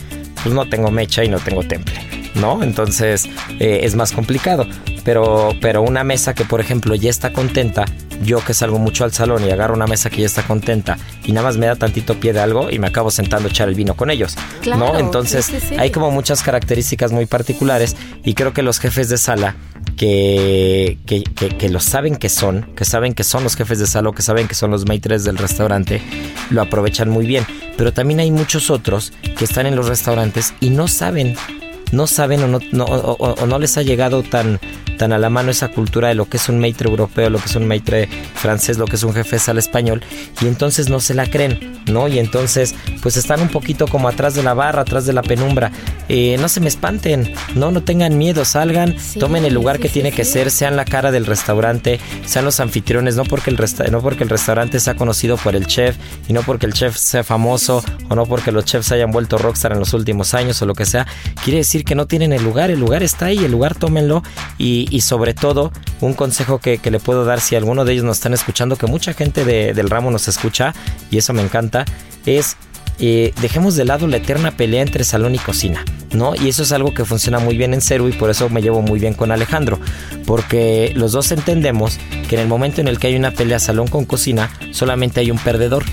S1: pues no tengo mecha y no tengo temple ¿no? Entonces eh, es más complicado. Pero, pero una mesa que, por ejemplo, ya está contenta, yo que salgo mucho al salón y agarro una mesa que ya está contenta y nada más me da tantito pie de algo y me acabo sentando a echar el vino con ellos,
S2: Claro,
S1: ¿no? Entonces
S2: sí, sí, sí.
S1: hay como muchas características muy particulares y creo que los jefes de sala que, que, que, que lo saben que son, que saben que son los jefes de sala o que saben que son los maitres del restaurante, lo aprovechan muy bien. Pero también hay muchos otros que están en los restaurantes y no saben no saben o no, no- o, no les ha llegado tan, tan a la mano esa cultura de lo que es un maitre europeo, lo que es un maitre francés, lo que es un jefe sala español, y entonces no se la creen, ¿no? Y entonces, pues están un poquito como atrás de la barra, atrás de la penumbra. Eh, no se me espanten, no, no tengan miedo, salgan,
S2: Sí,
S1: tomen el lugar
S2: sí,
S1: que
S2: sí,
S1: tiene que ser, sean la cara del restaurante, sean los anfitriones, no porque el resta- no porque el restaurante sea conocido por el chef y no porque el chef sea famoso o no porque los chefs hayan vuelto rockstar en los últimos años o lo que sea, quiere decir que no tienen el lugar, el lugar está ahí, el lugar tómenlo y, y sobre todo un consejo que, que le puedo dar si alguno de ellos nos están escuchando, que mucha gente de- del ramo nos escucha y eso me encanta, es eh, dejemos de lado la eterna pelea entre salón y cocina, ¿no? Y eso es algo que funciona muy bien en Ceru y por eso me llevo muy bien con Alejandro, porque los dos entendemos que en el momento en el que hay una pelea salón con cocina, solamente hay un perdedor.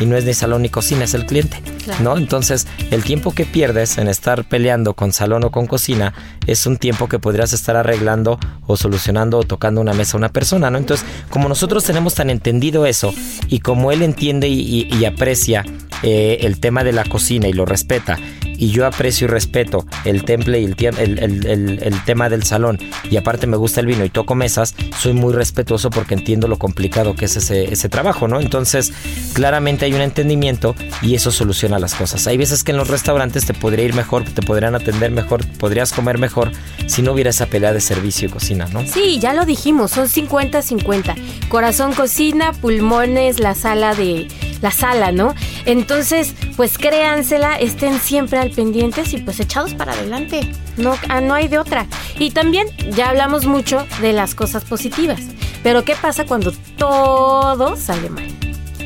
S1: Y no es ni salón ni cocina, es el cliente.
S2: Claro.
S1: ¿No? Entonces, el tiempo que pierdes en estar peleando con salón o con cocina es un tiempo que podrías estar arreglando o solucionando o tocando una mesa a una persona, ¿no? Entonces, como nosotros tenemos tan entendido eso y como él entiende y, y- y aprecia eh, el tema de la cocina y lo respeta, y yo aprecio y respeto el temple y el, el tema del salón, y aparte me gusta el vino y toco mesas, soy muy respetuoso porque entiendo lo complicado que es ese, ese trabajo, ¿no? Entonces, claramente hay un entendimiento y eso soluciona las cosas. Hay veces que en los restaurantes te podría ir mejor, te podrían atender mejor, podrías comer mejor si no hubiera esa pelea de servicio y cocina, ¿no?
S2: Sí, ya lo dijimos, son 50-50. Corazón cocina, pulmones, la sala de la sala, ¿no? Entonces, pues créansela, estén siempre al pendientes y pues echados para adelante. No, ah, no hay de otra. Y también ya hablamos mucho de las cosas positivas. Pero ¿qué pasa cuando todo sale mal?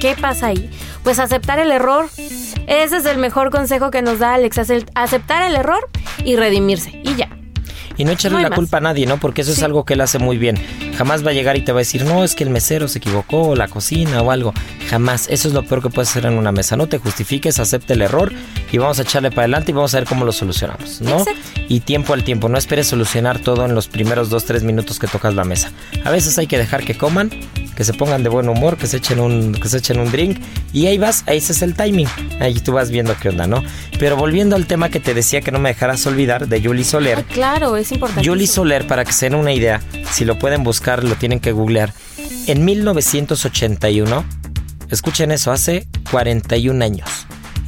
S2: ¿Qué pasa ahí? Pues aceptar el error. Ese es el mejor consejo que nos da Alex, ace- aceptar el error y redimirse. Y ya.
S1: Y no echarle
S2: No
S1: la
S2: más.
S1: culpa a nadie, ¿no? Porque eso es algo que él hace muy bien. Jamás va a llegar y te va a decir, no, es que el mesero se equivocó, o la cocina o algo. Jamás. Eso es lo peor que puedes hacer en una mesa. No te justifiques, acepte el error y vamos a echarle para adelante y vamos a ver cómo lo solucionamos, ¿no?
S2: Exacto.
S1: Y tiempo al tiempo. No esperes solucionar todo en los primeros dos, tres minutos que tocas la mesa. A veces hay que dejar que coman, que se pongan de buen humor, que se echen un, que se echen un drink y ahí vas, ahí ese es el timing. Ahí tú vas viendo qué onda, ¿no? Pero volviendo al tema que te decía que no me dejaras olvidar de Julie Soler.
S2: Ah, claro, es importante.
S1: Julie Soler, para que se den una idea, si lo pueden buscar, lo tienen que googlear. En 1981, escuchen eso, hace 41 años.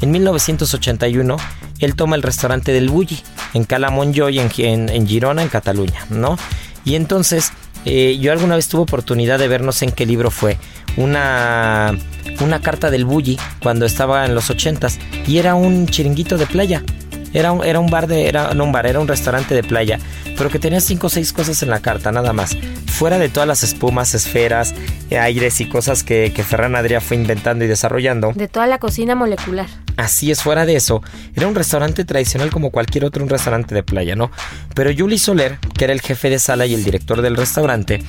S1: En 1981, él toma el restaurante del Bulli, en Cala Montjoy, en, en, en Girona, en Cataluña, ¿no? Y entonces, eh, yo alguna vez tuve oportunidad de ver, no sé en qué libro fue, una, una carta del Bulli cuando estaba en los 80s, y era un chiringuito de playa. Era un, era un bar de. Era, no un bar, era un restaurante de playa. Pero que tenía cinco o seis cosas en la carta, nada más. Fuera de todas las espumas, esferas, eh, aires y cosas que, que Ferran Adrià fue inventando y desarrollando.
S2: De toda la cocina molecular.
S1: Así es, fuera de eso, era un restaurante tradicional como cualquier otro un restaurante de playa, ¿no? Pero Julie Soler, que era el jefe de sala y el director del restaurante,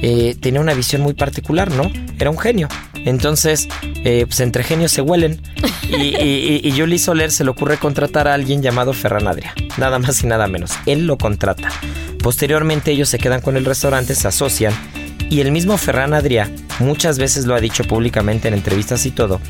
S1: eh, tenía una visión muy particular, ¿no? Era un genio. Entonces, eh, pues entre genios se huelen. Y, y, Julie Soler se le ocurre contratar a alguien llamado Ferran Adrià. Nada más y nada menos. Él lo contrata. Posteriormente ellos se quedan con el restaurante, se asocian. Y el mismo Ferran Adrià muchas veces lo ha dicho públicamente en entrevistas y todo,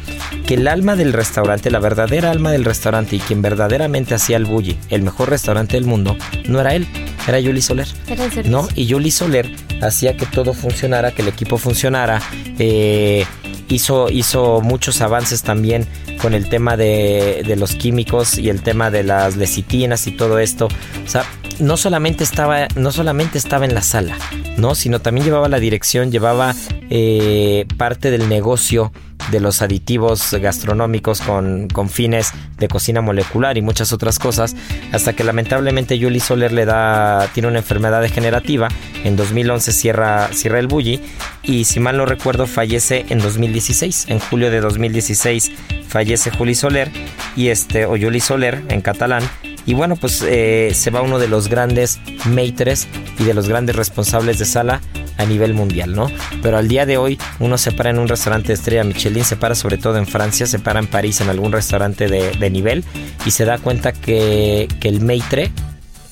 S1: que el alma del restaurante, la verdadera alma del restaurante y quien verdaderamente hacía el Bulli, el mejor restaurante del mundo, no era él, era Julie Soler.
S2: Era.
S1: ¿No? Y Julie Soler hacía que todo funcionara, que el equipo funcionara, eh, hizo, hizo muchos avances también con el tema de, de los químicos y el tema de las lecitinas y todo esto. O sea, no solamente estaba, no solamente estaba en la sala, ¿no? Sino también llevaba la dirección, llevaba eh, parte del negocio de los aditivos gastronómicos con, con, fines de cocina molecular y muchas otras cosas, hasta que lamentablemente Julie Soler le da, tiene una enfermedad degenerativa, en 2011 cierra, cierra el Bulli y si mal no recuerdo fallece en 2016, en julio de 2016 fallece Julie Soler y este, o Julie Soler en catalán, y bueno, pues eh, se va uno de los grandes maitres y de los grandes responsables de sala a nivel mundial, ¿no? Pero al día de hoy uno se para en un restaurante de estrella Michelin, se para sobre todo en Francia, se para en París en algún restaurante de, nivel y se da cuenta que, que el maitre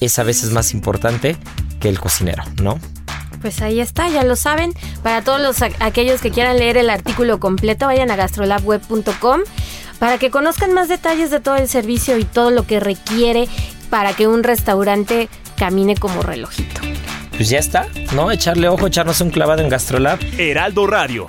S1: es a veces más importante que el cocinero, ¿no?
S2: Pues ahí está, ya lo saben. Para todos los aquellos que quieran leer el artículo completo, vayan a gastrolabweb.com para que conozcan más detalles de todo el servicio y todo lo que requiere para que un restaurante camine como relojito.
S1: Pues ya está, ¿no? Echarle ojo, echarnos un clavado en Gastrolab.
S3: Heraldo Radio.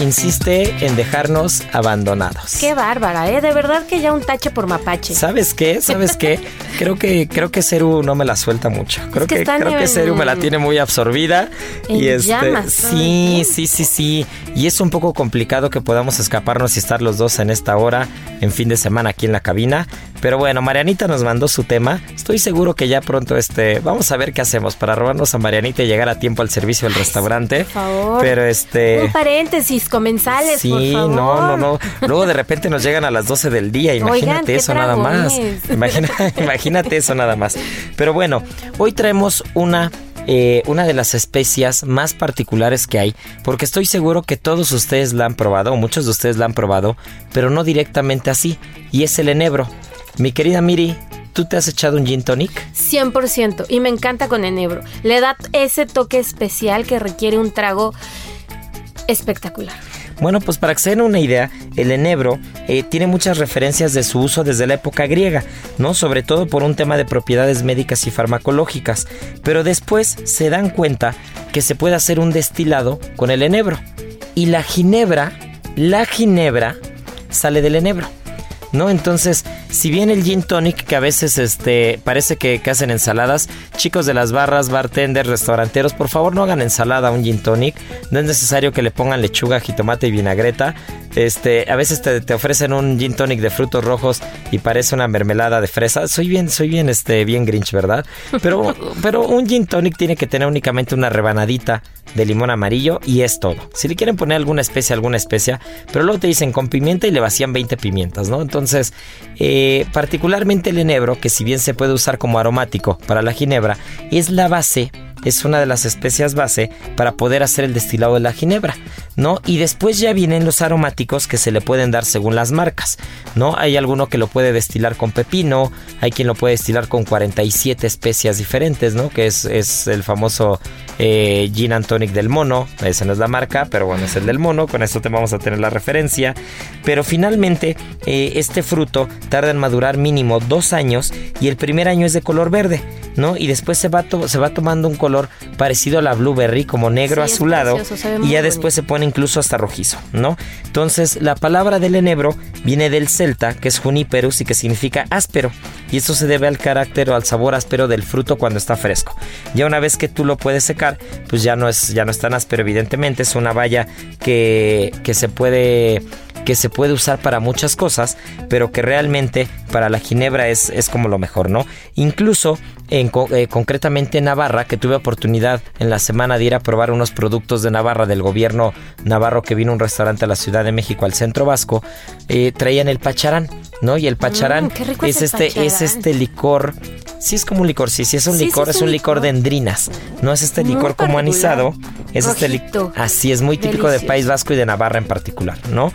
S1: Insiste en dejarnos abandonados.
S2: Qué bárbara, ¿eh? De verdad que ya un tache por mapache.
S1: ¿Sabes qué? ¿Sabes qué? creo que creo que Ceru no me la suelta mucho. Creo
S2: es que,
S1: que creo
S2: en,
S1: que Ceru me la tiene muy absorbida
S2: en
S1: y este
S2: llamas,
S1: sí, sí, sí, sí, y es un poco complicado que podamos escaparnos y estar los dos en esta hora en fin de semana aquí en la cabina, pero bueno, Marianita nos mandó su tema. Estoy seguro que ya pronto este vamos a ver qué hacemos para robarnos a Marianita y llegar a tiempo al servicio del restaurante.
S2: Por favor.
S1: Pero este
S2: un paréntesis comensales,
S1: Sí,
S2: por favor.
S1: no, no, no. Luego de repente nos llegan a las 12 del día. Imagínate
S2: Oigan,
S1: eso nada más.
S2: dragones.
S1: Imagina, imagínate eso nada más. Pero bueno, hoy traemos una eh, una de las especias más particulares que hay, porque estoy seguro que todos ustedes la han probado, o muchos de ustedes la han probado, pero no directamente así, y es el enebro. Mi querida Miri, ¿tú te has echado un gin tonic?
S2: 100%. Y me encanta con enebro. Le da ese toque especial que requiere un trago espectacular.
S1: Bueno, pues para que se den una idea, el enebro eh, tiene muchas referencias de su uso desde la época griega, ¿no? Sobre todo por un tema de propiedades médicas y farmacológicas. Pero después se dan cuenta que se puede hacer un destilado con el enebro. Y la ginebra, la ginebra sale del enebro. ¿No? Entonces, si bien el gin tonic, que a veces este, parece que, hacen ensaladas, chicos de las barras, bartenders, restauranteros, por favor no hagan ensalada un gin tonic. No es necesario que le pongan lechuga, jitomate y vinagreta. Este, a veces te, ofrecen un gin tonic de frutos rojos y parece una mermelada de fresa. Soy bien, soy bien, este, bien grinch, ¿verdad? Pero, pero un gin tonic tiene que tener únicamente una rebanadita de limón amarillo y es todo. Si le quieren poner alguna especia, alguna especia, pero luego te dicen con pimienta y le vacían 20 pimientas, ¿no? Entonces, eh, particularmente el enebro, que si bien se puede usar como aromático para la ginebra, es la base es una de las especias base para poder hacer el destilado de la ginebra, ¿no? Y después ya vienen los aromáticos que se le pueden dar según las marcas, ¿no? Hay alguno que lo puede destilar con pepino, hay quien lo puede destilar con 47 especias diferentes, ¿no? Que es, es el famoso eh, Gin and Tonic del mono, esa no es la marca, pero bueno, es el del mono, con esto te vamos a tener la referencia. Pero finalmente, eh, este fruto tarda en madurar mínimo dos años y el primer año es de color verde, ¿no? Y después se va, se va tomando un color parecido a la blueberry, como negro azulado, y ya después se pone incluso hasta rojizo, ¿no? Entonces, la palabra del enebro viene del celta, que es juniperus y que significa áspero, y esto se debe al carácter o al sabor áspero del fruto cuando está fresco. Ya una vez que tú lo puedes secar, pues ya no es, ya no es tan áspero, evidentemente, es una valla que, que se puede que se puede usar para muchas cosas, pero que realmente para la ginebra es, es como lo mejor, ¿no? Incluso en, eh, concretamente en Navarra, que tuve oportunidad en la semana de ir a probar unos productos de Navarra del gobierno navarro que vino a un restaurante a la Ciudad de México, al centro vasco, eh, traían el pacharán, ¿no? Y el pacharán mm, es, este, es este licor Sí es como un licor, sí, sí es un licor, es, un licor, de endrinas. No es este licor como anisado, es este licor. Así es muy típico de País Vasco y de Navarra en particular, ¿no?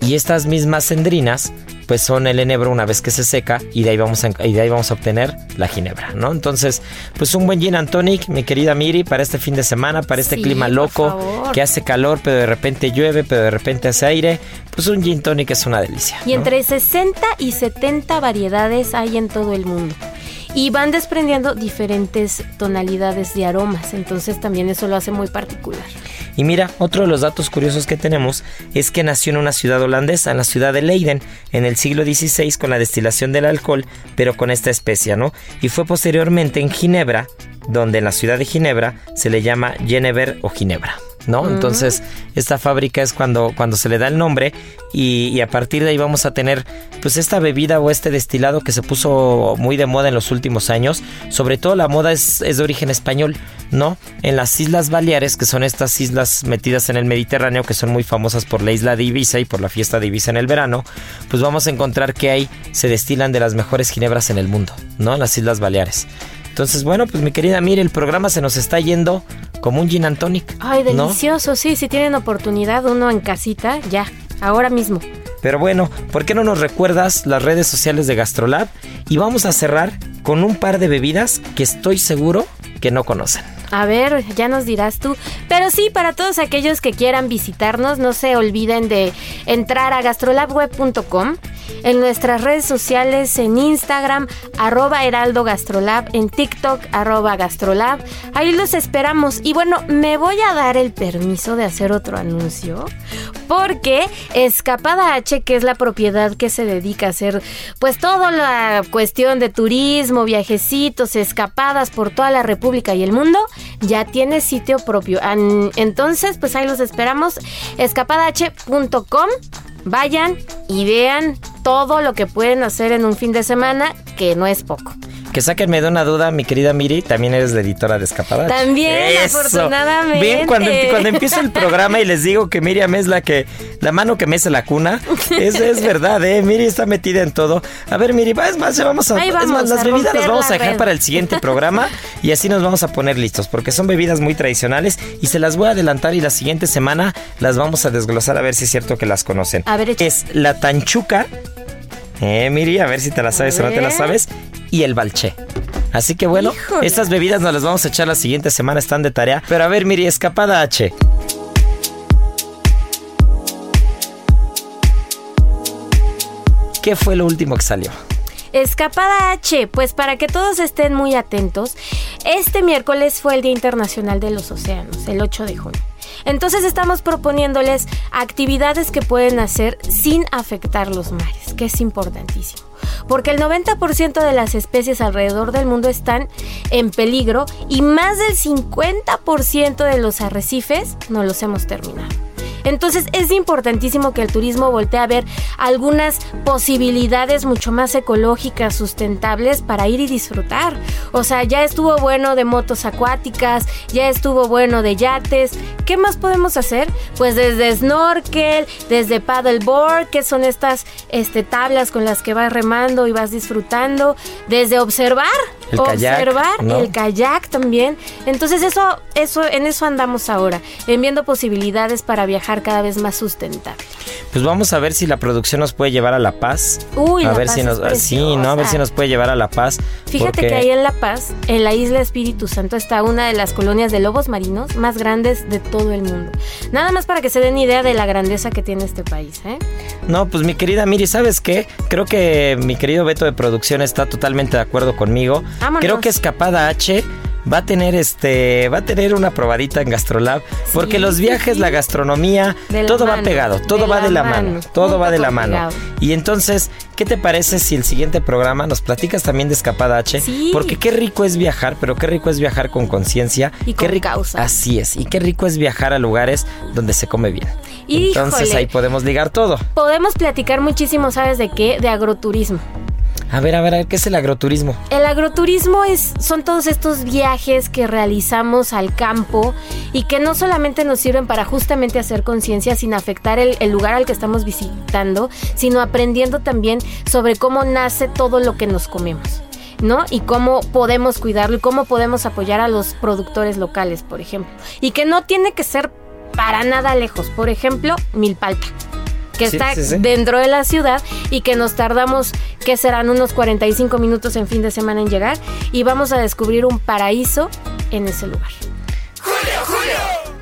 S1: Y estas mismas endrinas pues son el enebro una vez que se seca y de ahí vamos a, y de ahí vamos a obtener la ginebra, ¿no? Entonces, pues un buen gin and tonic, mi querida Miri, para este fin de semana, para este clima loco, que hace calor, pero de repente llueve, pero de repente hace aire, pues un gin tonic es una delicia.
S2: Y entre 60 y 70 variedades hay en todo el mundo y van desprendiendo diferentes tonalidades de aromas, entonces también eso lo hace muy particular.
S1: Y mira, otro de los datos curiosos que tenemos es que nació en una ciudad holandesa, en la ciudad de Leiden, en el siglo XVI con la destilación del alcohol, pero con esta especia, ¿no? Y fue posteriormente en Ginebra, donde en la ciudad de Ginebra se le llama Genever o Ginebra. ¿No? Entonces, esta fábrica es cuando, cuando se le da el nombre y, a partir de ahí vamos a tener pues esta bebida o este destilado que se puso muy de moda en los últimos años. Sobre todo la moda es, es de origen español, ¿no? En las Islas Baleares, que son estas islas metidas en el Mediterráneo, que son muy famosas por la isla de Ibiza y por la fiesta de Ibiza en el verano, pues vamos a encontrar que ahí se destilan de las mejores ginebras en el mundo, ¿no? En las Islas Baleares. Entonces, bueno, pues mi querida, mire, el programa se nos está yendo como un gin and tonic.
S2: Ay, delicioso, sí, si tienen oportunidad, uno en casita, ya, ahora mismo.
S1: Pero bueno, ¿por qué no nos recuerdas las redes sociales de Gastrolab? Y vamos a cerrar con un par de bebidas que estoy seguro que no conocen.
S2: A ver, ya nos dirás tú. Pero sí, para todos aquellos que quieran visitarnos, no se olviden de entrar a gastrolabweb.com en nuestras redes sociales, en Instagram, arroba Heraldo Gastrolab, en TikTok, arroba Gastrolab. Ahí los esperamos. Y bueno, me voy a dar el permiso de hacer otro anuncio, porque Escapada H, que es la propiedad que se dedica a hacer, pues toda la cuestión de turismo, viajecitos, escapadas por toda la República y el mundo, ya tiene sitio propio. Entonces, pues ahí los esperamos. escapadah.com Vayan y vean todo lo que pueden hacer en un fin de semana, que no es poco.
S1: Que sáquenme de una duda, mi querida Miri, también eres la editora de Escapada.
S2: También, afortunadamente.
S1: Bien, cuando, cuando empieza el programa y les digo que Miriam es la que, la mano que mece la cuna, es, es verdad, ¿eh? Miri está metida en todo. A ver, Miri, es más, ya vamos a, es más, las bebidas las vamos a dejar para el siguiente programa. y así nos vamos a poner listos porque son bebidas muy tradicionales y se las voy a adelantar y la siguiente semana las vamos a desglosar a ver si es cierto que las conocen.
S2: A ver,
S1: es la tanchuca, eh, Miri, a ver si te la sabes o no te la sabes, y el balché. Así que bueno,
S2: Híjole.
S1: estas bebidas nos las vamos a echar la siguiente semana, están de tarea. Pero a ver, Miri, escapada H. ¿Qué fue lo último que salió?
S2: Escapada H, pues para que todos estén muy atentos, este miércoles fue el Día Internacional de los Océanos, el 8 de junio. Entonces estamos proponiéndoles actividades que pueden hacer sin afectar los mares, que es importantísimo. Porque el 90% de las especies alrededor del mundo están en peligro y más del 50% de los arrecifes no los hemos terminado. Entonces es importantísimo que el turismo voltee a ver algunas posibilidades mucho más ecológicas, sustentables para ir y disfrutar. O sea, ya estuvo bueno de motos acuáticas, ya estuvo bueno de yates. ¿Qué más podemos hacer? Pues desde snorkel, desde paddleboard, que son estas este, tablas con las que vas remando y vas disfrutando, desde observar,
S1: El kayak,
S2: observar
S1: ¿no?
S2: el kayak también. Entonces eso, eso, en eso andamos ahora, en viendo posibilidades para viajar cada vez más sustentable.
S1: Pues vamos a ver si la producción nos puede llevar a La Paz.
S2: Uy,
S1: a
S2: La
S1: ver
S2: Paz
S1: si
S2: es
S1: nos sí, no, a ver si nos puede llevar a La Paz.
S2: Fíjate
S1: porque-
S2: que ahí en La Paz, en la isla Espíritu Santo, está una de las colonias de lobos marinos más grandes de todo el mundo. Nada más para que se den idea de la grandeza que tiene este país, ¿eh?
S1: No, pues mi querida Miri, ¿sabes qué? Creo que mi querido Beto de producción está totalmente de acuerdo conmigo.
S2: Vámonos.
S1: Creo que Escapada H va a tener este va a tener una probadita en Gastrolab porque los viajes,
S2: sí.
S1: la gastronomía,
S2: la
S1: todo va pegado, todo
S2: de
S1: va de la
S2: mano,
S1: mano, todo va de la mano.
S2: pegado.
S1: Y entonces, ¿qué te parece si el siguiente programa nos platicas también de Escapada H?
S2: Sí.
S1: Porque qué rico es viajar, pero qué rico es viajar con conciencia
S2: Y
S1: qué
S2: con
S1: rico-
S2: causa.
S1: Así es, y qué rico es viajar a lugares donde se come bien.
S2: Híjole.
S1: Entonces ahí podemos ligar todo.
S2: Podemos platicar muchísimo, ¿sabes de qué? De agroturismo.
S1: A ver, a ver, a ver, ¿qué es el agroturismo?
S2: El agroturismo es, son todos estos viajes que realizamos al campo y que no solamente nos sirven para justamente hacer conciencia sin afectar el, lugar al que estamos visitando, sino aprendiendo también sobre cómo nace todo lo que nos comemos. ¿No? Y cómo podemos cuidarlo y cómo podemos apoyar a los productores locales, por ejemplo. Y que no tiene que ser para nada lejos. Por ejemplo, Milpalta que
S1: Sí,
S2: está
S1: sí, sí.
S2: dentro de la ciudad y que nos tardamos, que serán unos 45 minutos en fin de semana en llegar y vamos a descubrir un paraíso en ese lugar.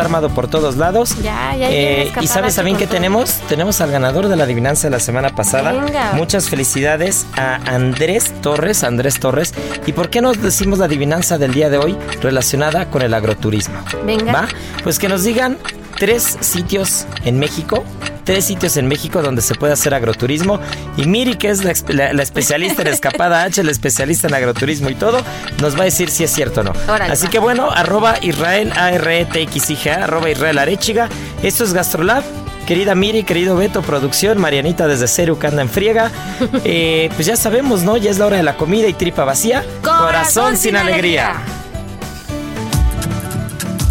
S1: Está armado por todos lados.
S2: Ya, ya.
S1: Eh, y sabes también que
S2: todo.
S1: tenemos, tenemos al ganador de la adivinanza de la semana pasada.
S2: Venga.
S1: Muchas felicidades a Andrés Torres, Andrés Torres. ¿Y por qué nos decimos la adivinanza del día de hoy relacionada con el agroturismo?
S2: Venga.
S1: ¿Va? Pues que nos digan tres sitios en México, tres sitios en México donde se puede hacer agroturismo. Y Miri, que es la, espe- la- la especialista en escapada H, la especialista en agroturismo y todo, nos va a decir si es cierto o no. Así
S2: va.
S1: que bueno, arroba Israel, a r e t x i g a arroba Israel Arechiga. Esto es Gastrolab. Querida Miri, querido Beto, producción, Marianita desde Ceru que anda en friega. Eh, pues ya sabemos, ¿no? Ya es la hora de la comida y tripa vacía. Corazón, sin alegría.